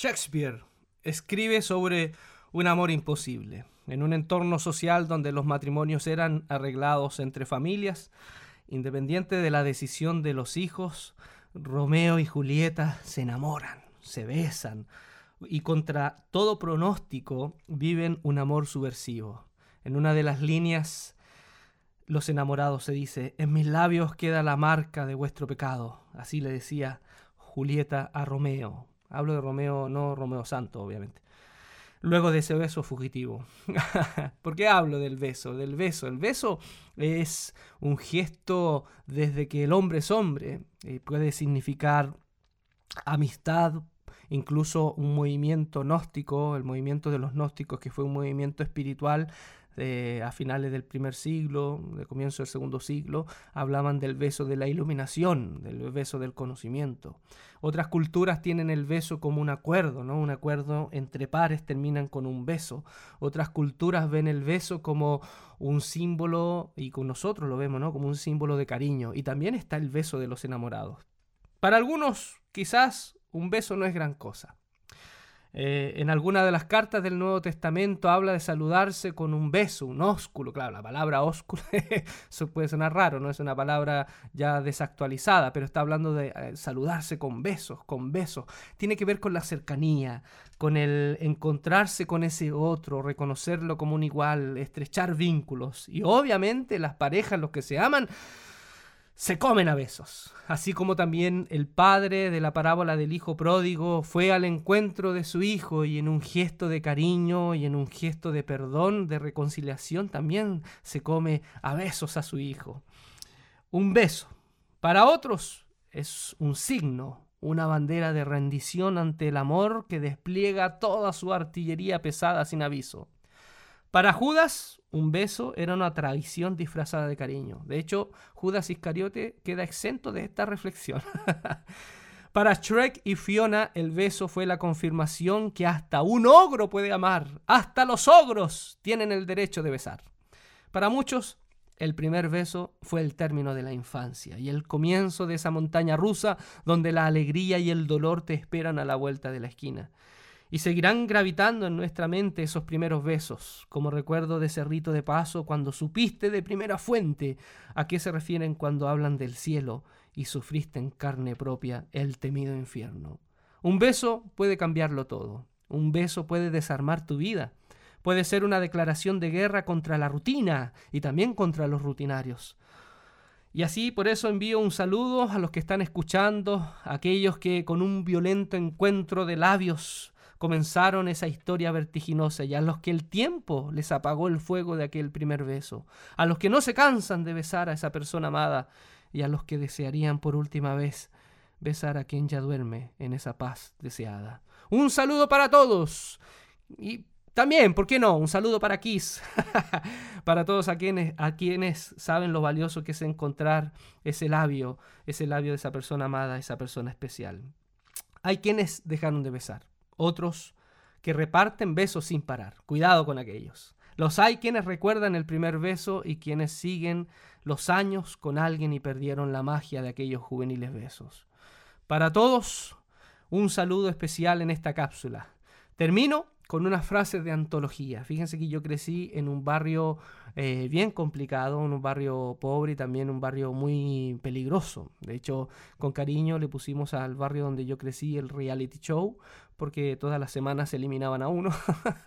Shakespeare escribe sobre un amor imposible. En un entorno social donde los matrimonios eran arreglados entre familias, independiente de la decisión de los hijos, Romeo y Julieta se enamoran, se besan y contra todo pronóstico viven un amor subversivo. En una de las líneas, los enamorados se dice, en mis labios queda la marca de vuestro pecado. Así le decía Julieta a Romeo. Hablo de Romeo, no Romeo Santo, obviamente. Luego de ese beso fugitivo. ¿Por qué hablo del beso? Del beso. El beso es un gesto desde que el hombre es hombre. Eh, puede significar amistad, incluso un movimiento gnóstico, el movimiento de los gnósticos, que fue un movimiento espiritual a finales del primer siglo, de comienzo del segundo siglo, hablaban del beso de la iluminación, del beso del conocimiento. Otras culturas tienen el beso como un acuerdo, ¿no? Un acuerdo entre pares terminan con un beso. Otras culturas ven el beso como un símbolo, y con nosotros lo vemos, ¿no? Como un símbolo de cariño. Y también está el beso de los enamorados. Para algunos, quizás un beso no es gran cosa. Eh, en alguna de las cartas del Nuevo Testamento habla de saludarse con un beso, un ósculo. Claro, la palabra ósculo, eso puede sonar raro, no es una palabra ya desactualizada, pero está hablando de eh, saludarse con besos, con besos. Tiene que ver con la cercanía, con el encontrarse con ese otro, reconocerlo como un igual, estrechar vínculos. Y obviamente las parejas, los que se aman, se comen a besos. Así como también el padre de la parábola del hijo pródigo fue al encuentro de su hijo y en un gesto de cariño y en un gesto de perdón, de reconciliación, también se come a besos a su hijo. Un beso. Para otros es un signo, una bandera de rendición ante el amor que despliega toda su artillería pesada sin aviso. Para Judas, un beso era una tradición disfrazada de cariño. De hecho, Judas Iscariote queda exento de esta reflexión. Para Shrek y Fiona, el beso fue la confirmación que hasta un ogro puede amar. Hasta los ogros tienen el derecho de besar. Para muchos, el primer beso fue el término de la infancia y el comienzo de esa montaña rusa donde la alegría y el dolor te esperan a la vuelta de la esquina. Y seguirán gravitando en nuestra mente esos primeros besos, como recuerdo de ese rito de paso cuando supiste de primera fuente a qué se refieren cuando hablan del cielo y sufriste en carne propia el temido infierno. Un beso puede cambiarlo todo. Un beso puede desarmar tu vida. Puede ser una declaración de guerra contra la rutina y también contra los rutinarios. Y así por eso envío un saludo a los que están escuchando, a aquellos que con un violento encuentro de labios comenzaron esa historia vertiginosa y a los que el tiempo les apagó el fuego de aquel primer beso, a los que no se cansan de besar a esa persona amada y a los que desearían por última vez besar a quien ya duerme en esa paz deseada. Un saludo para todos y también, ¿por qué no? Un saludo para Kiss, para todos a quienes, a quienes saben lo valioso que es encontrar ese labio, ese labio de esa persona amada, esa persona especial. Hay quienes dejaron de besar otros que reparten besos sin parar. Cuidado con aquellos. Los hay quienes recuerdan el primer beso y quienes siguen los años con alguien y perdieron la magia de aquellos juveniles besos. Para todos, un saludo especial en esta cápsula. Termino con unas frases de antología. Fíjense que yo crecí en un barrio eh, bien complicado, en un barrio pobre y también un barrio muy peligroso. De hecho, con cariño le pusimos al barrio donde yo crecí el reality show, porque todas las semanas se eliminaban a uno.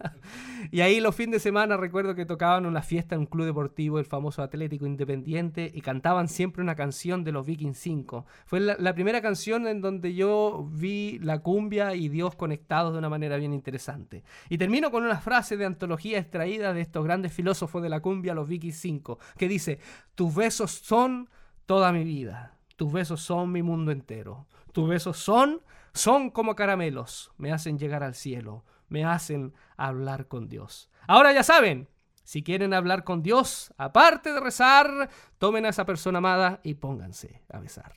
y ahí los fines de semana recuerdo que tocaban una fiesta en un club deportivo, el famoso Atlético Independiente, y cantaban siempre una canción de los Vikings 5. Fue la, primera canción en donde yo vi la cumbia y Dios conectados de una manera bien interesante. Y termino con una frase de antología extraída de estos grandes filósofos de la cumbia, los Vikings 5, que dice, tus besos son toda mi vida, tus besos son mi mundo entero, tus besos son son como caramelos, me hacen llegar al cielo, me hacen hablar con Dios. Ahora ya saben, si quieren hablar con Dios, aparte de rezar, tomen a esa persona amada y pónganse a besar.